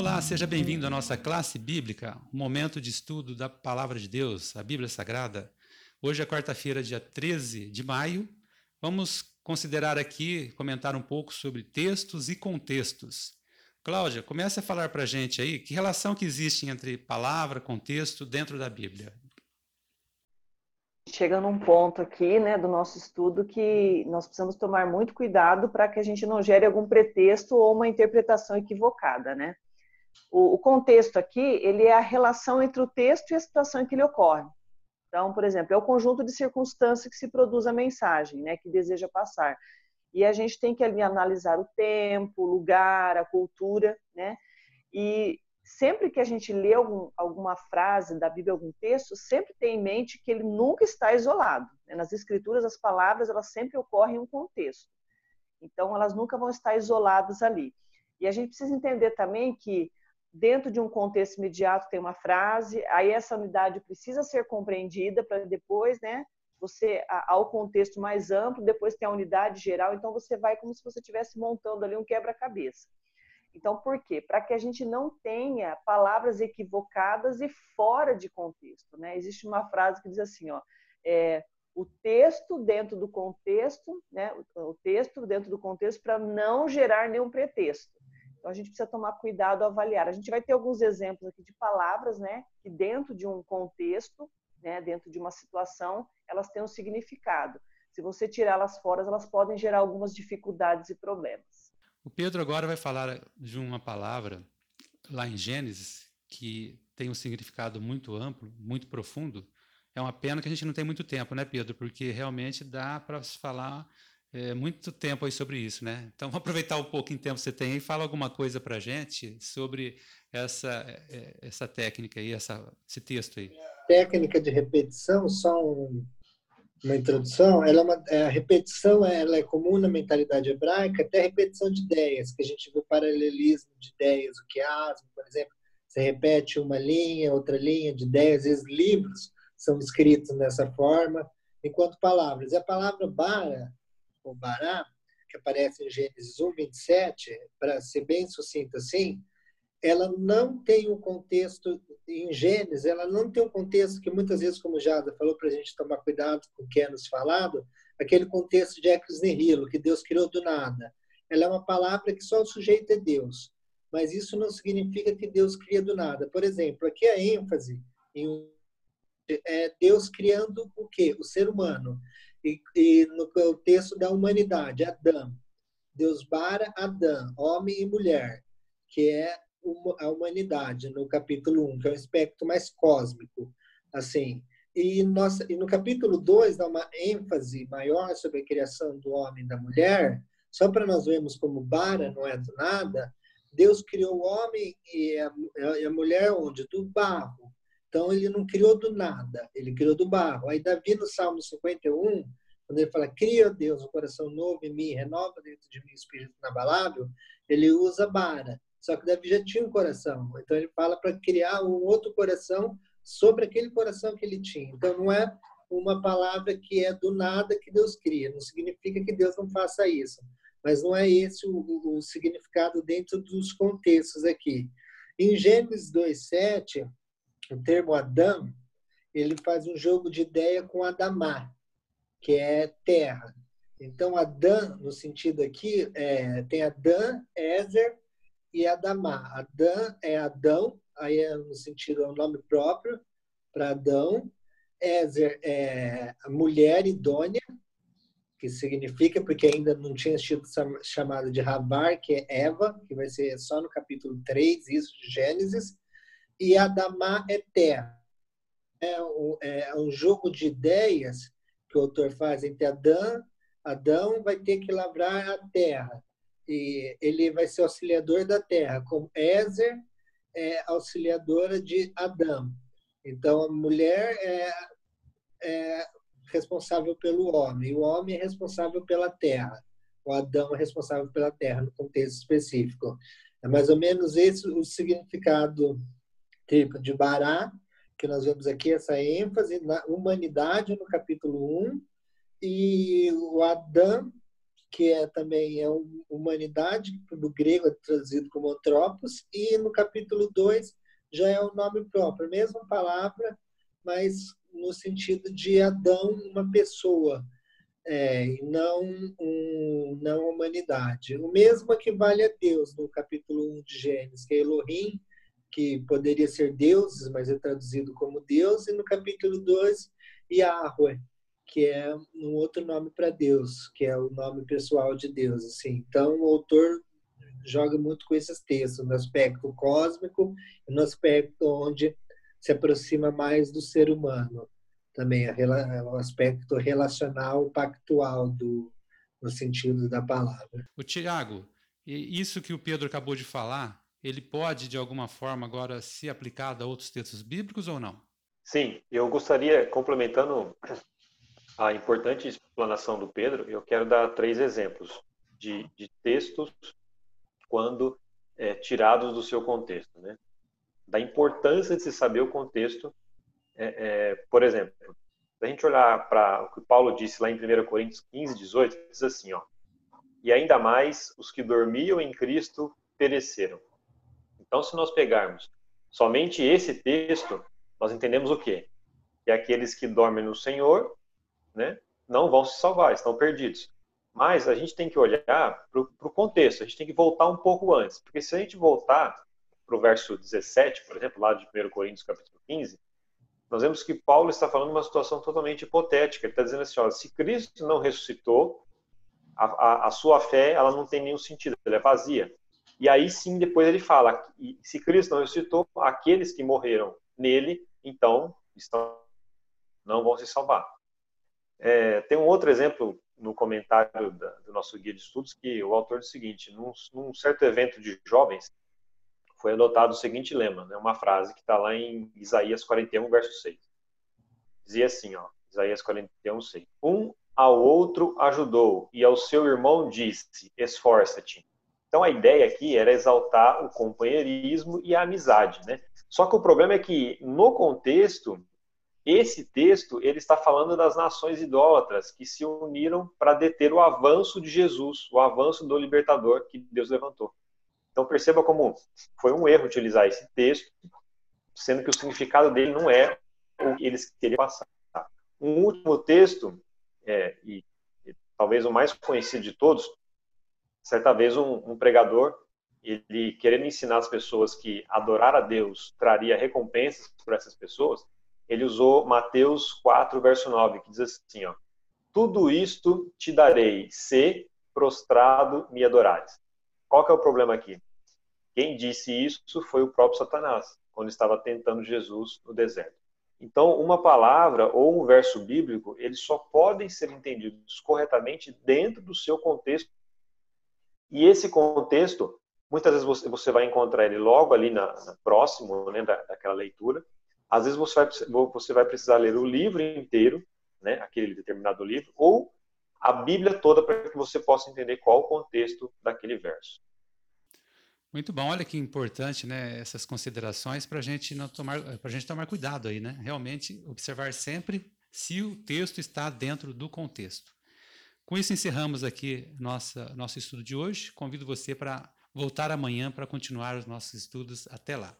Olá, seja bem-vindo à nossa classe bíblica, um momento de estudo da Palavra de Deus, a Bíblia Sagrada. Hoje é quarta-feira, dia 13 de maio. Vamos considerar aqui, comentar um pouco sobre textos e contextos. Cláudia, comece a falar para a gente aí que relação que existe entre palavra, contexto dentro da Bíblia. Chega num ponto aqui, né, do nosso estudo que nós precisamos tomar muito cuidado para que a gente não gere algum pretexto ou uma interpretação equivocada, né? O, o contexto aqui, ele é a relação entre o texto e a situação em que ele ocorre. Então, por exemplo, é o conjunto de circunstâncias que se produz a mensagem, né, que deseja passar. E a gente tem que ali analisar o tempo, o lugar, a cultura, né? E sempre que a gente lê algum, alguma frase da Bíblia, algum texto, sempre tem em mente que ele nunca está isolado. Né? Nas escrituras, as palavras, elas sempre ocorrem em um contexto. Então, elas nunca vão estar isoladas ali. E a gente precisa entender também que dentro de um contexto imediato tem uma frase, aí essa unidade precisa ser compreendida para depois, né, você ao contexto mais amplo, depois tem a unidade geral, então você vai como se você estivesse montando ali um quebra-cabeça. Então, por quê? Para que a gente não tenha palavras equivocadas e fora de contexto, né? Existe uma frase que diz assim, ó, é, o texto dentro do contexto, né? O texto dentro do contexto para não gerar nenhum pretexto. Então a gente precisa tomar cuidado ao avaliar. A gente vai ter alguns exemplos aqui de palavras, né, que dentro de um contexto, né, dentro de uma situação, elas têm um significado. Se você tirá-las fora, elas podem gerar algumas dificuldades e problemas. O Pedro agora vai falar de uma palavra lá em Gênesis que tem um significado muito amplo, muito profundo. É uma pena que a gente não tem muito tempo, né, Pedro? Porque realmente dá para se falar é, muito tempo aí sobre isso, né? Então, vamos aproveitar um pouco em tempo que você tem e fala alguma coisa para a gente sobre essa, é, essa técnica aí, essa, esse texto aí. Técnica de repetição, só um, uma introdução, ela é uma, é, a repetição ela é comum na mentalidade hebraica, até a repetição de ideias, que a gente vê paralelismo de ideias, o quiasmo, por exemplo, você repete uma linha, outra linha de ideias, às vezes livros são escritos dessa forma, enquanto palavras. E a palavra bara, o Bará, que aparece em Gênesis 1, 27, para ser bem sucinto assim, ela não tem um contexto, em Gênesis, ela não tem um contexto que muitas vezes, como Jada falou, para a gente tomar cuidado com o que é nos falado, aquele contexto de ex nihilo, que Deus criou do nada. Ela é uma palavra que só o sujeito é Deus, mas isso não significa que Deus cria do nada. Por exemplo, aqui a ênfase em é Deus criando o quê? O ser humano e, e no contexto da humanidade, Adão. Deus bara Adão, homem e mulher, que é a humanidade, no capítulo 1, que é um aspecto mais cósmico. assim. E, nossa, e no capítulo 2 dá uma ênfase maior sobre a criação do homem e da mulher, só para nós vermos como bara não é do nada, Deus criou o homem e a, a mulher onde? Do barro. Então, ele não criou do nada, ele criou do barro. Aí, Davi, no Salmo 51, quando ele fala, cria, Deus, um coração novo em mim, renova dentro de mim o espírito inabalável, ele usa bara. Só que Davi já tinha um coração. Então, ele fala para criar um outro coração sobre aquele coração que ele tinha. Então, não é uma palavra que é do nada que Deus cria. Não significa que Deus não faça isso. Mas não é esse o, o, significado dentro dos contextos aqui. Em Gênesis 2,7, o termo Adão, ele faz um jogo de ideia com Adamá, que é terra. Então, Adão, no sentido aqui, é, tem Adão, Ezer e Adamá. Adão é Adão, aí é no sentido, é um nome próprio para Adão. Ezer é a mulher idônea, que significa, porque ainda não tinha sido chamado de Rabar, que é Eva, que vai ser só no capítulo 3, isso de Gênesis e Adamá é terra. É é um jogo de ideias que o autor faz entre Adão. Adão vai ter que lavrar a terra e ele vai ser auxiliador da terra, como Ézer é auxiliadora de Adão. Então, a mulher é, é responsável pelo homem, o homem é responsável pela terra, o Adão é responsável pela terra, no contexto específico. É mais ou menos esse o significado tipo de Bará, que nós vemos aqui essa ênfase na humanidade no capítulo 1, e o Adão que é também é humanidade, no grego é traduzido como antropos, e no capítulo 2 já é o nome próprio, mesma palavra, mas no sentido de Adão, uma pessoa, é, e não, um, não humanidade. O mesmo equivale a Deus no capítulo 1 de Gênesis, que é Elohim, que poderia ser deuses, mas é traduzido como Deus, e no capítulo 2, Yahweh, que é um outro nome para Deus, que é o nome pessoal de Deus. Assim. Então, o autor joga muito com esses textos, no aspecto cósmico e no aspecto onde se aproxima mais do ser humano. Também o aspecto relacional, pactual, do, no sentido da palavra. O Tiago, isso que o Pedro acabou de falar, ele pode, de alguma forma, agora ser aplicado a outros textos bíblicos ou não? Sim, eu gostaria, complementando a importante explanação do Pedro, eu quero dar três exemplos de, de textos quando é, tirados do seu contexto, né? Da importância de se saber o contexto. É, é, por exemplo, se a gente olhar para o que Paulo disse lá em 1 Coríntios 15, 18, diz assim, ó, e ainda mais os que dormiam em Cristo pereceram. Então, se nós pegarmos somente esse texto, nós entendemos o quê? Que aqueles que dormem no Senhor né, não vão se salvar, estão perdidos. Mas a gente tem que olhar para o contexto, a gente tem que voltar um pouco antes, porque se a gente voltar para o verso 17, por exemplo, lá de 1 Coríntios capítulo 15, nós vemos que Paulo está falando uma situação totalmente hipotética. Ele está dizendo assim: ó, se Cristo não ressuscitou, a, a, a, sua fé ela não tem nenhum sentido, ela é vazia. E aí sim, depois ele fala: se Cristo não ressuscitou, aqueles que morreram nele, então estão, não vão se salvar. É, tem um outro exemplo no comentário da, do nosso guia de estudos que o autor diz o seguinte: num, num certo evento de jovens foi adotado o seguinte lema, né, uma frase que está lá em Isaías 41, verso 6. Dizia assim, ó, Isaías 41, 6. Um ao outro ajudou e ao seu irmão disse: esforça-te. Então a ideia aqui era exaltar o companheirismo e a amizade, né? Só que o problema é que no contexto esse texto ele está falando das nações idólatras que se uniram para deter o avanço de Jesus, o avanço do libertador que Deus levantou. Então perceba como foi um erro utilizar esse texto, sendo que o significado dele não é o que eles queriam passar. Um último texto, é, e, e, talvez o mais conhecido de todos, certa vez um, um pregador, ele querendo ensinar as pessoas que adorar a Deus traria recompensas para essas pessoas, ele usou Mateus 4, verso 9, que diz assim, ó, tudo isto te darei, se prostrado me adorares. Qual que é o problema aqui? Quem disse isso foi o próprio Satanás, quando estava tentando Jesus no deserto. Então, uma palavra ou um verso bíblico, eles só podem ser entendidos corretamente dentro do seu contexto. E esse contexto, muitas vezes você, vai encontrar ele logo ali na, na próximo né, da, daquela leitura, às vezes você vai, você vai precisar ler o livro inteiro, né, aquele determinado livro, ou a Bíblia toda para que você possa entender qual o contexto daquele verso. Muito bom, olha que importante, né, essas considerações para gente não tomar, para gente tomar cuidado aí, né? Realmente observar sempre se o texto está dentro do contexto. Com isso encerramos aqui nossa nosso estudo de hoje. Convido você para voltar amanhã para continuar os nossos estudos. Até lá.